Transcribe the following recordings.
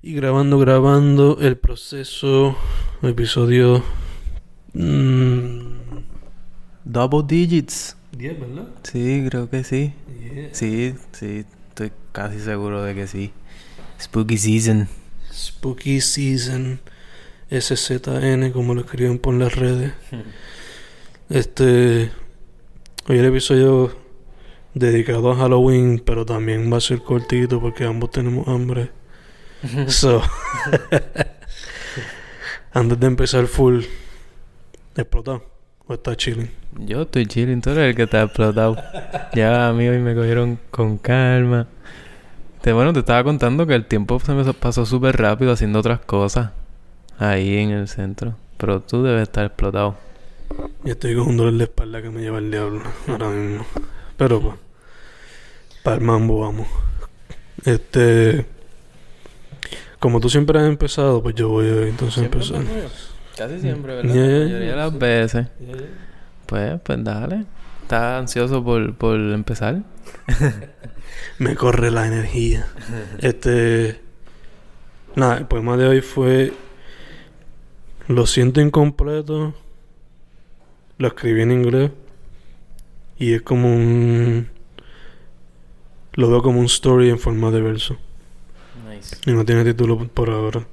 Y grabando, grabando el proceso, episodio... mm, Double digits. 10, ¿verdad? Sí, creo que sí. Yeah. Sí, sí, estoy casi seguro de que sí. Spooky season. Spooky Season, SZN, como lo escriben por las redes. Este... Hoy el episodio dedicado a Halloween, pero también va a ser cortito porque ambos tenemos hambre. So, antes de empezar full, explotado o está chilling. Yo estoy chilling, tú eres el que está explotado. ya a mí hoy me cogieron con calma. Te, bueno, te estaba contando que el tiempo se me pasó súper rápido haciendo otras cosas. Ahí en el centro. Pero tú debes estar explotado. Y estoy con un dolor de espalda que me lleva el diablo ahora mismo. Pero pues, para el mambo vamos. Este, como tú siempre has empezado, pues yo voy a entonces empezar. Casi siempre, ¿verdad? La mayoría de las veces. Pues, pues dale. ¿Estás ansioso por, por empezar? Me corre la energía. Este, nada, el poema de hoy fue Lo siento incompleto. Lo escribí en inglés y es como un lo veo como un story en forma de verso. Nice. Y no tiene título por ahora.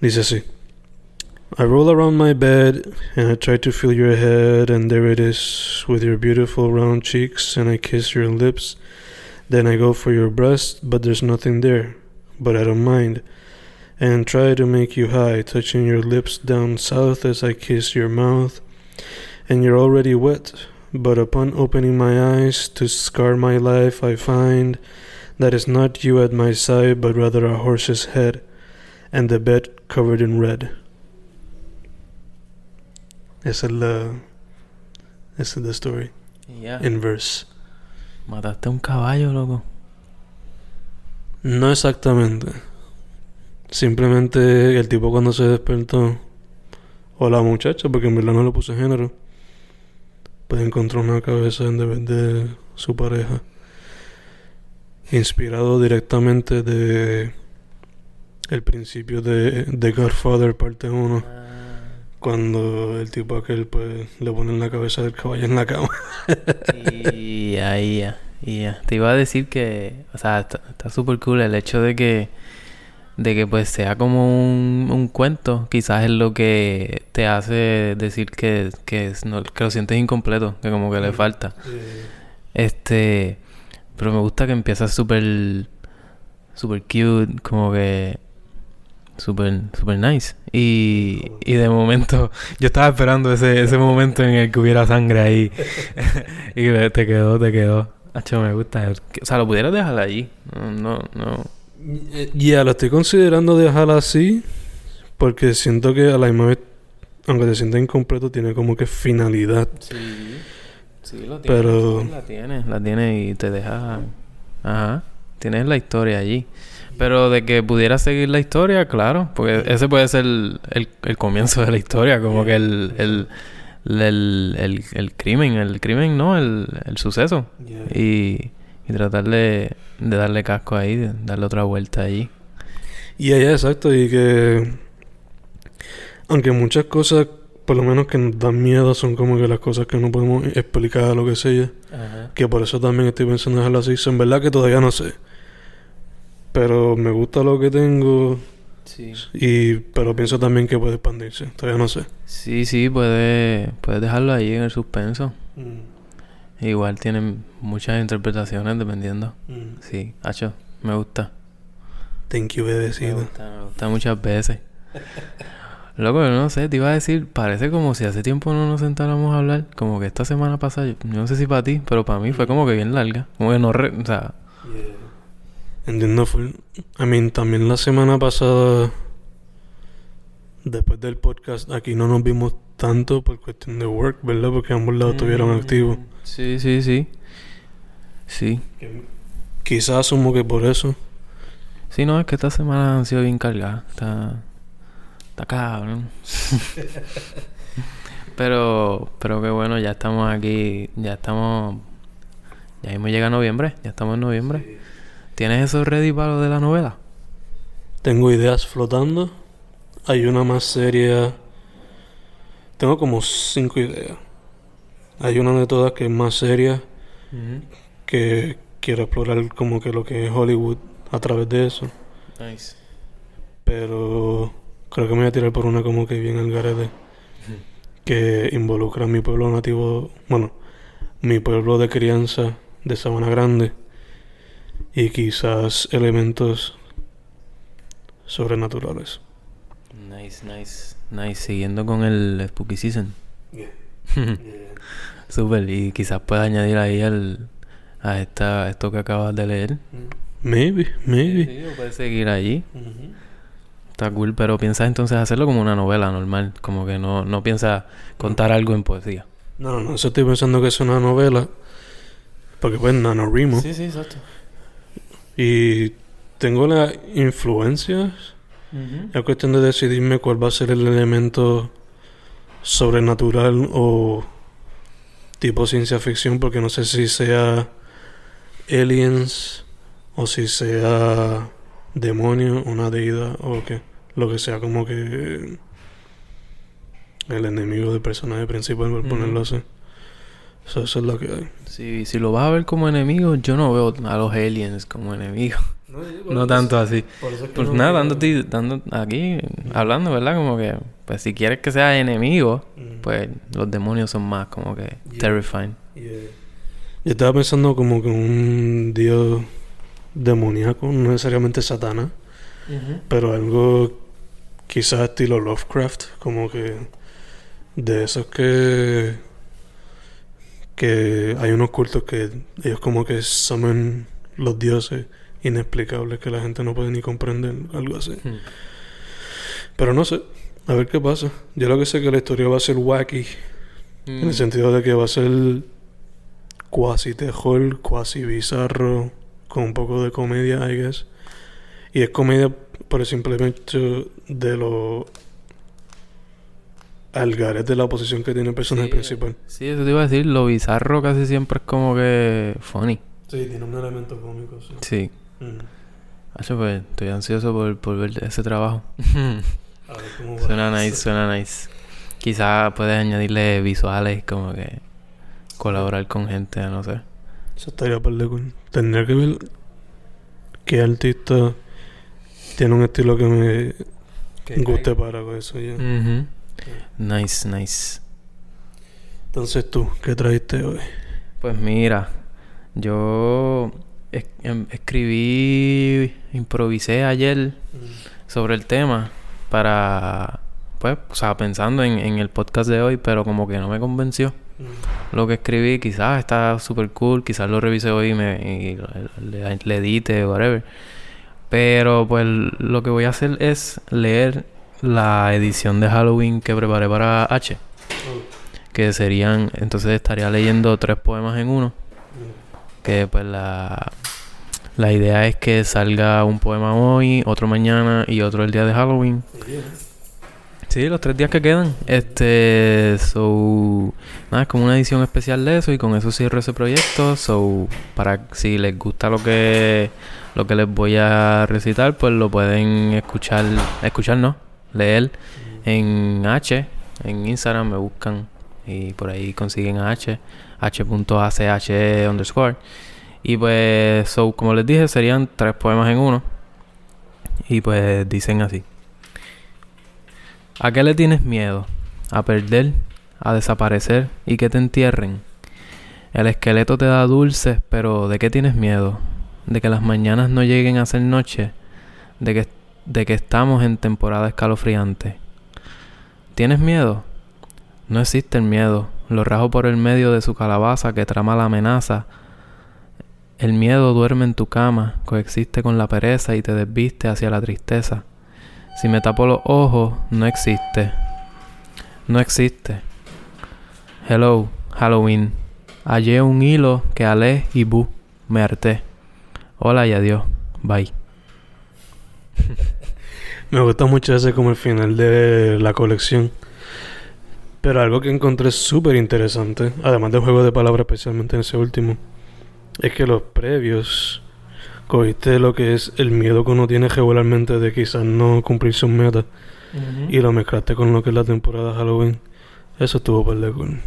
Dice así. I roll around my bed and I try to feel your head and there it is with your beautiful round cheeks and I kiss your lips. Then I go for your breast but there's nothing there. But I don't mind. And try to make you high, touching your lips down south as I kiss your mouth. And you're already wet, but upon opening my eyes to scar my life, I find that is not you at my side, but rather a horse's head, and the bed covered in red. Esa es la. Esa es la story. Ya. In verse. Mataste a un caballo, loco. No exactamente. Simplemente el tipo cuando se despertó, o la muchacha, porque en verdad no le puse género, pues encontró una cabeza en vez de su pareja. Inspirado directamente de el principio de The Godfather parte 1, cuando el tipo aquel pues le ponen la cabeza del caballo en la cama. Y ahí ya, y ya. Te iba a decir que, o sea, está súper cool el hecho de que, de que pues sea como un, un cuento, quizás es lo que te hace decir que, que, no- que lo sientes incompleto, que como que le falta. Este, pero me gusta que empieza súper, súper cute, como que súper, súper nice. Y, y de momento, yo estaba esperando ese, ese momento en el que hubiera sangre ahí. y te quedó, te quedó. Hacho, me gusta. O sea, lo pudieras dejar allí. No, no, Ya, lo estoy considerando dejar así porque siento que a la misma vez, aunque te sienta incompleto, tiene como que finalidad. Sí, sí, lo tiene, Pero- La tiene, la tiene y te deja. Ajá. Tienes la historia allí. Pero de que pudiera seguir la historia, claro, porque ese puede ser el, el, el comienzo de la historia, como que el, el, el, el, crimen, el crimen, no, el, el suceso. Y, y tratar de, de darle casco ahí, de darle otra vuelta allí. Y allá, exacto, y que aunque muchas cosas, por lo menos que nos dan miedo, son como que las cosas que no podemos explicar a lo que sea, Ajá. que por eso también estoy pensando en dejarlo así. En verdad que todavía no sé. Pero me gusta lo que tengo, Sí. y pero pienso también que puede expandirse. Todavía no sé. Sí, sí, puedes puedes dejarlo ahí en el suspenso. Igual tienen muchas interpretaciones dependiendo. Sí, hacho, me gusta. Thank you, Me bebecito. gusta, me gusta muchas veces. Loco, yo no sé, te iba a decir, parece como si hace tiempo no nos sentáramos a hablar. Como que esta semana pasada, yo, yo no sé si para ti, pero para mí fue como que bien larga. Como que no, re- o sea, Entiendo full. I mean, también la semana pasada, después del podcast, aquí no nos vimos tanto por cuestión de work, ¿verdad? Porque ambos lados estuvieron Mm, activos. Sí, sí, sí. Sí. Quizás asumo que por eso. Sí, no, es que esta semana han sido bien cargadas. Está. Está cabrón. pero. Pero que bueno, ya estamos aquí. Ya estamos. Ya mismo llega noviembre. Ya estamos en noviembre. ¿Tienes eso ready para lo de la novela? Tengo ideas flotando. Hay una más seria. Tengo como cinco ideas. Hay una de todas que es más seria, que quiero explorar como que lo que es Hollywood a través de eso. Nice. Pero creo que me voy a tirar por una como que bien al garete. Que involucra a mi pueblo nativo, bueno, mi pueblo de crianza de Sabana Grande. Y quizás elementos sobrenaturales. Nice, nice. Nice. Siguiendo con el Spooky Season. Super. Y quizás pueda añadir ahí el, a esta, esto que acabas de leer. Maybe, maybe. Sí, o puedes seguir allí. Está cool, pero piensas entonces hacerlo como una novela normal. Como que no, no piensas contar algo en poesía. No, no, no, eso estoy pensando que es una novela. Porque pues NaNoWriMo. Sí, sí, exacto. Y tengo las influencias. Es cuestión de decidirme cuál va a ser el elemento sobrenatural o tipo ciencia ficción, porque no sé si sea aliens o si sea demonio, una deidad o que lo que sea como que el enemigo del personaje principal, por ponerlo así. So, eso es lo que hay. Si, si lo vas a ver como enemigo, yo no veo a los aliens como enemigos. No tanto así. Pues nada, dándote, dando aquí, hablando, ¿verdad? Como que, pues si quieres que sea enemigo, pues los demonios son más como que Yeah. terrifying. Yo estaba pensando como que un dios demoníaco, no necesariamente Satana, pero algo quizás estilo Lovecraft, como que de esos que que hay unos cultos que ellos como que summon los dioses inexplicables que la gente no puede ni comprender, algo así. Hmm. Pero no sé, a ver qué pasa. Yo lo que sé es que la historia va a ser wacky, en Mm. el sentido de que va a ser cuasi terror, cuasi bizarro, con un poco de comedia, I guess. Y es comedia por el simple hecho de lo algares de la oposición que tiene el personaje Sí, principal. Sí, eso te iba a decir, lo bizarro casi siempre es como que funny. Sí, tiene un elemento cómico, sí. Sí. Mm. Hacho, pues estoy ansioso por, por ver ese trabajo. A ver cómo va. suena nice, suena nice. Quizás puedes añadirle visuales, como que colaborar con gente, no sé. Eso estaría par de cool. Tendría que ver qué artista tiene un estilo que me guste para eso ya. Nice, nice. Entonces tú, ¿qué trajiste hoy? Pues mira, yo es- em- escribí, improvisé ayer sobre el tema para, pues, o sea, pensando en, en el podcast de hoy, pero como que no me convenció. Lo que escribí quizás está súper cool, quizás lo revise hoy y, me, le edite, whatever. Pero pues lo que voy a hacer es leer la edición de Halloween que preparé para H. Que serían, entonces estaría leyendo tres poemas en uno. Que pues la, la idea es que salga un poema hoy, otro mañana y otro el día de Halloween. Sí, los tres días que quedan. Este, so, nada, es como una edición especial de eso y con eso cierro ese proyecto. So, para si les gusta lo que lo que les voy a recitar, pues lo pueden escuchar, escuchar no, leer en H, en Instagram me buscan y por ahí consiguen a H, h.ach underscore. Y pues, so, como les dije, serían tres poemas en uno. Y pues dicen así. ¿A qué le tienes miedo? ¿A perder? ¿A desaparecer y que te entierren? El esqueleto te da dulces, pero ¿de qué tienes miedo? ¿De que las mañanas no lleguen a ser noche? ¿De que, de que estamos en temporada escalofriante? ¿Tienes miedo? No existe el miedo. Lo rajo por el medio de su calabaza que trama la amenaza. El miedo duerme en tu cama, coexiste con la pereza y te desviste hacia la tristeza. Si me tapo los ojos, no existe. No existe. Hello, Halloween. Hallé un hilo que alé y bu. Me harté. Hola y adiós. Bye. Me gusta mucho ese como el final de la colección. Pero algo que encontré súper interesante, además del juego de palabras, especialmente en ese último, es que los previos cogiste lo que es el miedo que uno tiene regularmente de quizás no cumplir sus metas y lo mezclaste con lo que es la temporada de Halloween. Eso estuvo por de cool.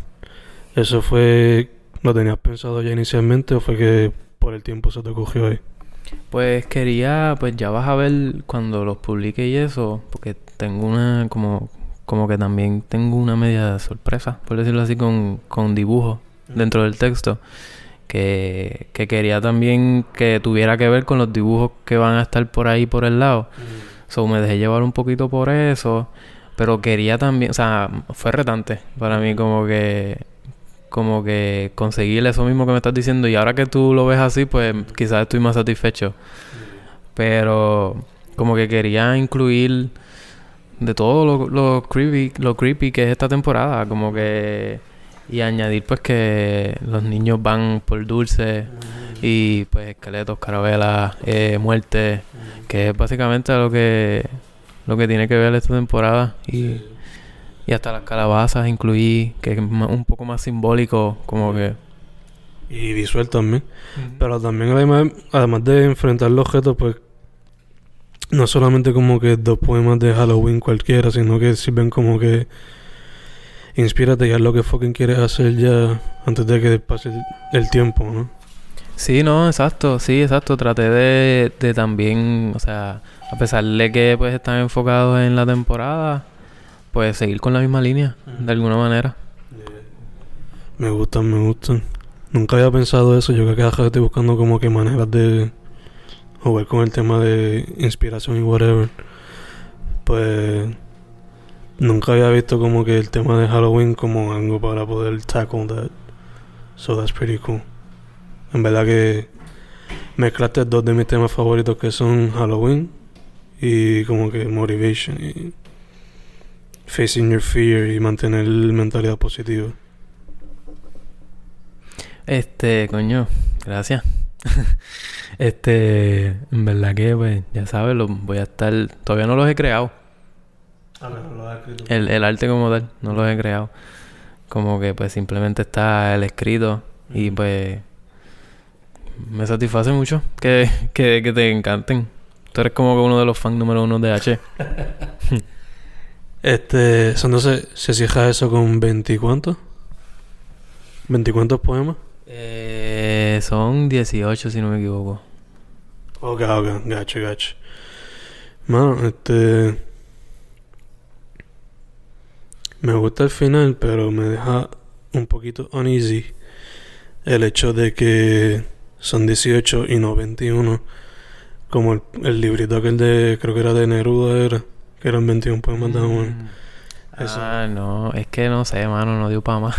Eso fue. ¿Lo tenías pensado ya inicialmente o fue que por el tiempo se te cogió ahí? Pues quería, pues ya vas a ver cuando los publique y eso, porque tengo una, como, como que también tengo una media sorpresa, por decirlo así, con, con dibujos dentro del texto, que, que quería también que tuviera que ver con los dibujos que van a estar por ahí por el lado. So me dejé llevar un poquito por eso. Pero quería también, o sea, fue retante para mí como que como que conseguir eso mismo que me estás diciendo y ahora que tú lo ves así, pues quizás estoy más satisfecho. Pero como que quería incluir de todo lo, lo creepy, lo creepy que es esta temporada, como que y añadir pues que los niños van por dulce y pues esqueletos, carabelas, eh, muerte, que es básicamente lo que lo que tiene que ver esta temporada y, y hasta las calabazas incluí, que es un poco más simbólico, como que... Y visual también. Pero también además, además de enfrentar los objetos, pues no solamente como que dos poemas de Halloween cualquiera, sino que sirven como que inspírate ya lo que fucking quieres hacer ya antes de que pase el tiempo, ¿no? Sí, no, exacto, sí, exacto. Traté de, de también, o sea, a pesar de que pues están enfocados en la temporada, pues seguir con la misma línea, de alguna manera. Me gustan, me gustan. Nunca había pensado eso. Yo creo que ahora estoy buscando como que maneras de jugar con el tema de inspiración y whatever. Pues nunca había visto como que el tema de Halloween como algo para poder tackle that. So that's pretty cool. En verdad que mezclaste dos de mis temas favoritos que son Halloween y como que motivation y facing your fear y mantener mentalidad positiva. Este, coño, gracias. este, en verdad que, pues, ya sabes, lo voy a estar. Todavía no los he creado. Ah, no, lo has escrito. El, el arte como tal, no los he creado. Como que, pues, simplemente está el escrito y, pues, me satisface mucho que, que, que te encanten. Tú eres como que uno de los fans número uno de H. Este, entonces, ¿se cierra eso con 20 cuántos? ¿20 cuántos poemas? Eh, son 18, si no me equivoco. Ok, ok, gacho, gacho. Mano, este. Me gusta el final, pero me deja un poquito uneasy el hecho de que son 18 y no 21. Como el, el librito aquel de. Creo que era de Neruda, era. Que eran 21 poemas de amor. Eso. Ah, no, es que no sé, mano, no dio para más.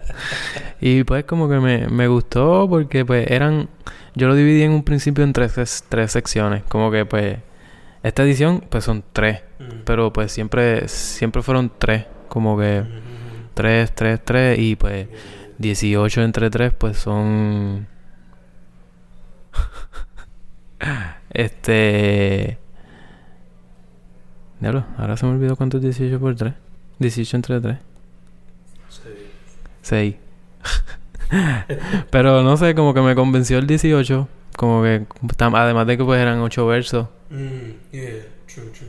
y pues como que me, me gustó porque pues eran... Yo lo dividí en un principio en tres, tres secciones. Como que pues... Esta edición pues son tres. Pero pues siempre, siempre fueron tres. Como que tres, tres, tres. Y pues 18 entre tres pues son... este... Diablo, ahora se me olvidó cuánto es 18 por 3. 18 entre 3. 6. Pero no sé, como que me convenció el 18. Como que, además de que pues eran 8 versos. Mm, yeah, true, true.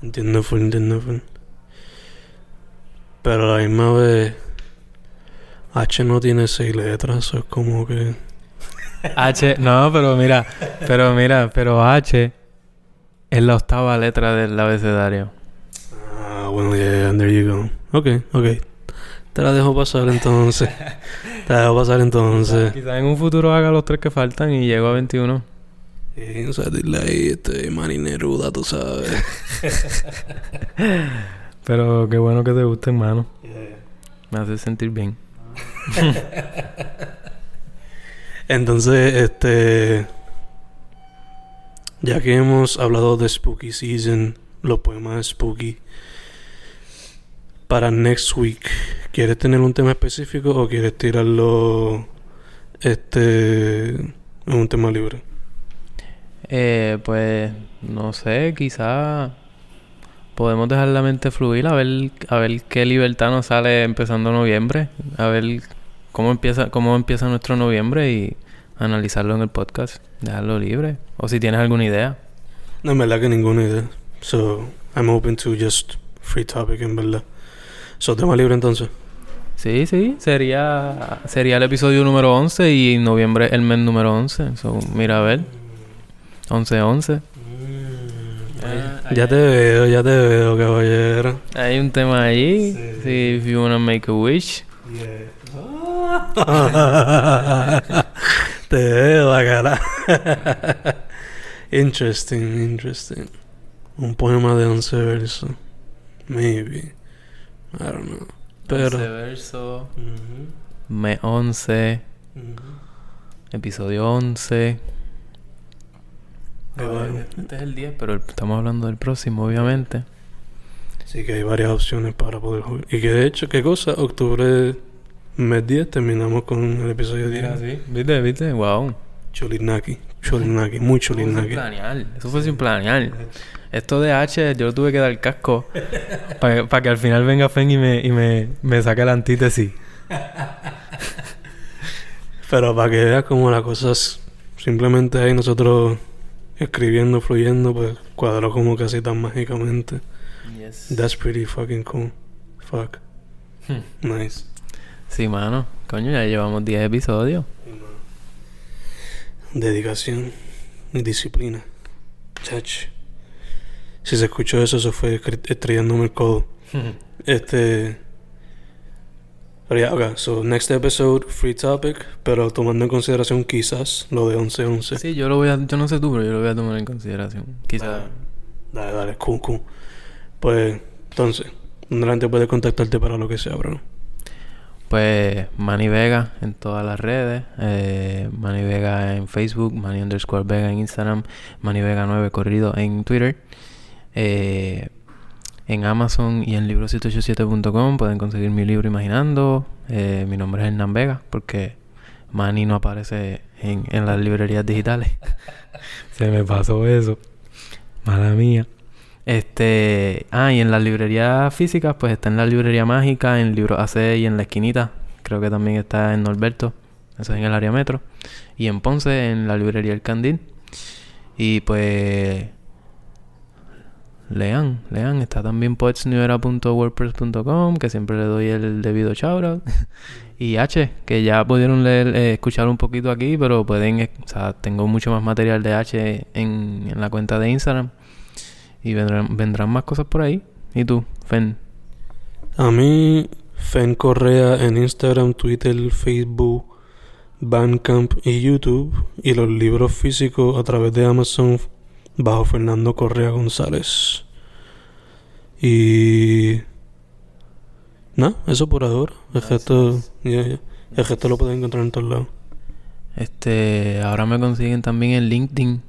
Entiendo full, entiendo full. Pero a la misma vez, H no tiene seis letras, eso es como que. H, no, pero mira, pero mira, pero H es la octava letra del abecedario. Ah, bueno, yeah, there you go. Ok, ok. Te la dejo pasar entonces. Te la dejo pasar entonces. Quizás en un futuro haga los tres que faltan y llego a 21. Y, o sea, dile ahí, este, Manny Neruda, tú sabes. Pero qué bueno que te guste, hermano. Me hace sentir bien. Entonces, este. Ya que hemos hablado de Spooky Season, los poemas de Spooky, para next week, ¿quieres tener un tema específico o quieres tirarlo este en un tema libre? Eh, pues no sé, quizá podemos dejar la mente fluir a ver a ver qué libertad nos sale empezando noviembre, a ver cómo empieza cómo empieza nuestro noviembre y analizarlo en el podcast. Dejarlo libre. O si tienes alguna idea. No, en verdad que ninguna idea. So, I'm open to just free topic, en verdad. So, tema libre entonces. Sí, sí. Sería, sería el episodio número 11 y noviembre el mes número 11. So, mira a ver. 11-11. Ah, Ya te veo, ya te veo, caballero. Hay un tema ahí. Sí. Sí, if you wanna make a wish. te veo la cara. interesting, interesting. Un poema de 11 versos. Maybe. I don't know. Pero. 11 verso. 11. ujú. Episodio 11. Bueno. Este es el 10, pero el- estamos hablando del próximo, obviamente. Sí que hay varias opciones para poder jugar. Y que de hecho, ¿qué cosa? Octubre, mes 10, terminamos con el episodio 10. sí. ¿Viste? ¿Viste? Wow. Cholinaki. Cholinaki. Muy Eso fue sin cholinaki. planear. Eso fue sin planear. Esto de H, yo lo tuve que dar casco para que al final venga Fen y me, y me, me saque la antítesis. Pero para que veas cómo las cosas simplemente ahí nosotros escribiendo, fluyendo, pues cuadró como casi tan mágicamente. That's pretty fucking cool. Fuck. Nice. Sí, mano. Coño, ya llevamos 10 episodios. Dedicación y disciplina. Chach. Si se escuchó eso, eso fue estrellándome el codo. Este. Pero ya, ok. So, next episode, free topic. Pero tomando en consideración quizás lo de 11-11. Sí, yo lo voy a... Yo no sé tú, pero yo lo voy a tomar en consideración. Quizás... Dale, dale, cool, cool. Pues, entonces, ¿dónde la gente puede contactarte para lo que sea, bro? Pues Manny Vega en todas las redes. Eh, Manny Vega en Facebook, Manny underscore Vega en Instagram, Manny Vega 9 corrido en Twitter. Eh, en Amazon y en libro787.com pueden conseguir mi libro Imaginando. Eh, mi nombre es Hernán Vega porque Manny no aparece en, en las librerías digitales. Se me pasó eso. Mala mía. Este, ah, y en las librerías físicas, pues está en la librería mágica, en Libro AC y en la esquinita. Creo que también está en Norberto, eso es en el área metro. Y en Ponce, en la librería El Candil. Y pues, lean, lean. Está también poetsnewera.wordpress.com, que siempre le doy el debido shoutout. y H, que ya pudieron leer, eh, escuchar un poquito aquí, pero pueden, eh, o sea, tengo mucho más material de H en, en la cuenta de Instagram. Y vendrán, vendrán más cosas por ahí. ¿Y tú, Fen? A mí, Fen Correa en Instagram, Twitter, Facebook, Bandcamp y YouTube. Y los libros físicos a través de Amazon bajo Fernando Correa González. Y... No, eso por ahora. El resto. El resto lo pueden encontrar en todos lados. Este, ahora me consiguen también en LinkedIn.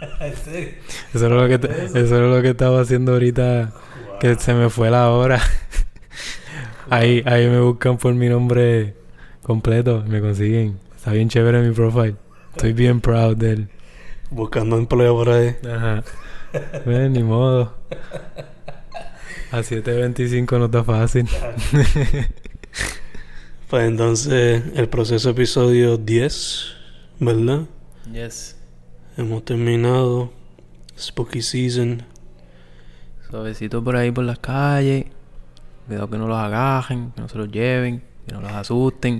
Eso era lo que te- eso era lo que estaba haciendo ahorita que se me fue la hora. ahí ahí me buscan por mi nombre completo, me consiguen. Está bien chévere mi profile. Estoy bien proud de él. Buscando empleo por ahí. Ajá. Ven, ni modo. A 7.25 no está fácil. Pues entonces, el proceso episodio 10, ¿verdad? Yes. Hemos terminado. Spooky Season. Suavecito por ahí por las calles. Cuidado que no los agarren, que no se los lleven, que no los asusten.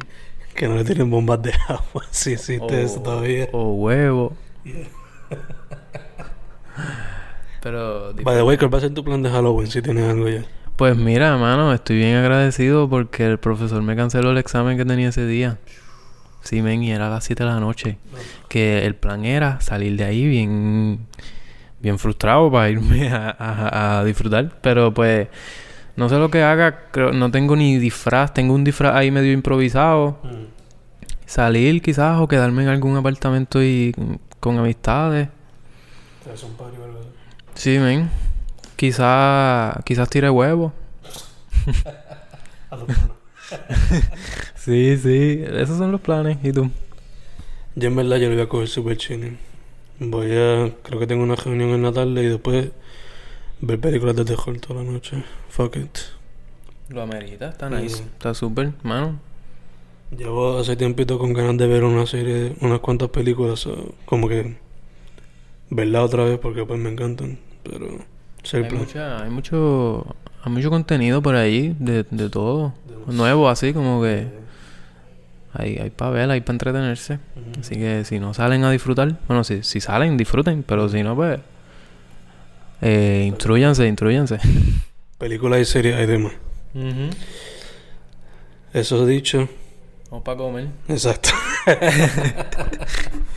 Que no le tienen bombas de agua. Si existe eso todavía. O huevo. Pero, By the way, ¿cuál va a ser tu plan de Halloween si tienes algo ya? pues mira, mano, estoy bien agradecido porque el profesor me canceló el examen que tenía ese día. Sí, men, y era a las 7 de la noche. Que el plan era salir de ahí bien, bien frustrado para irme a, a- a disfrutar. Pero pues, no sé lo que haga. Creo, no tengo ni disfraz. Tengo un disfraz ahí medio improvisado. Salir quizás o quedarme en algún apartamento y con amistades. Sí, men. Quizás quizás tire huevo. Sí, sí. Esos son los planes. ¿Y tú? Yo en verdad yo lo voy a coger super chilling. Voy a... Creo que tengo una reunión en la tarde y después ver películas de terror toda la noche. Fuck it. Lo amerita. Está nice. Está súper, mano. Llevo hace tiempito con ganas de ver una serie, unas cuantas películas, como que verla otra vez porque pues me encantan, pero Hay, mucha, hay mucho hay mucho contenido por ahí de, de todo. Nuevo así como que hay, hay para ver, hay para entretenerse. Así que si no salen a disfrutar, bueno, si, si salen, disfruten, pero si no, pues eh, instruyanse, instruyanse. Películas y series hay demás. Eso dicho, Vamos para comer. exacto.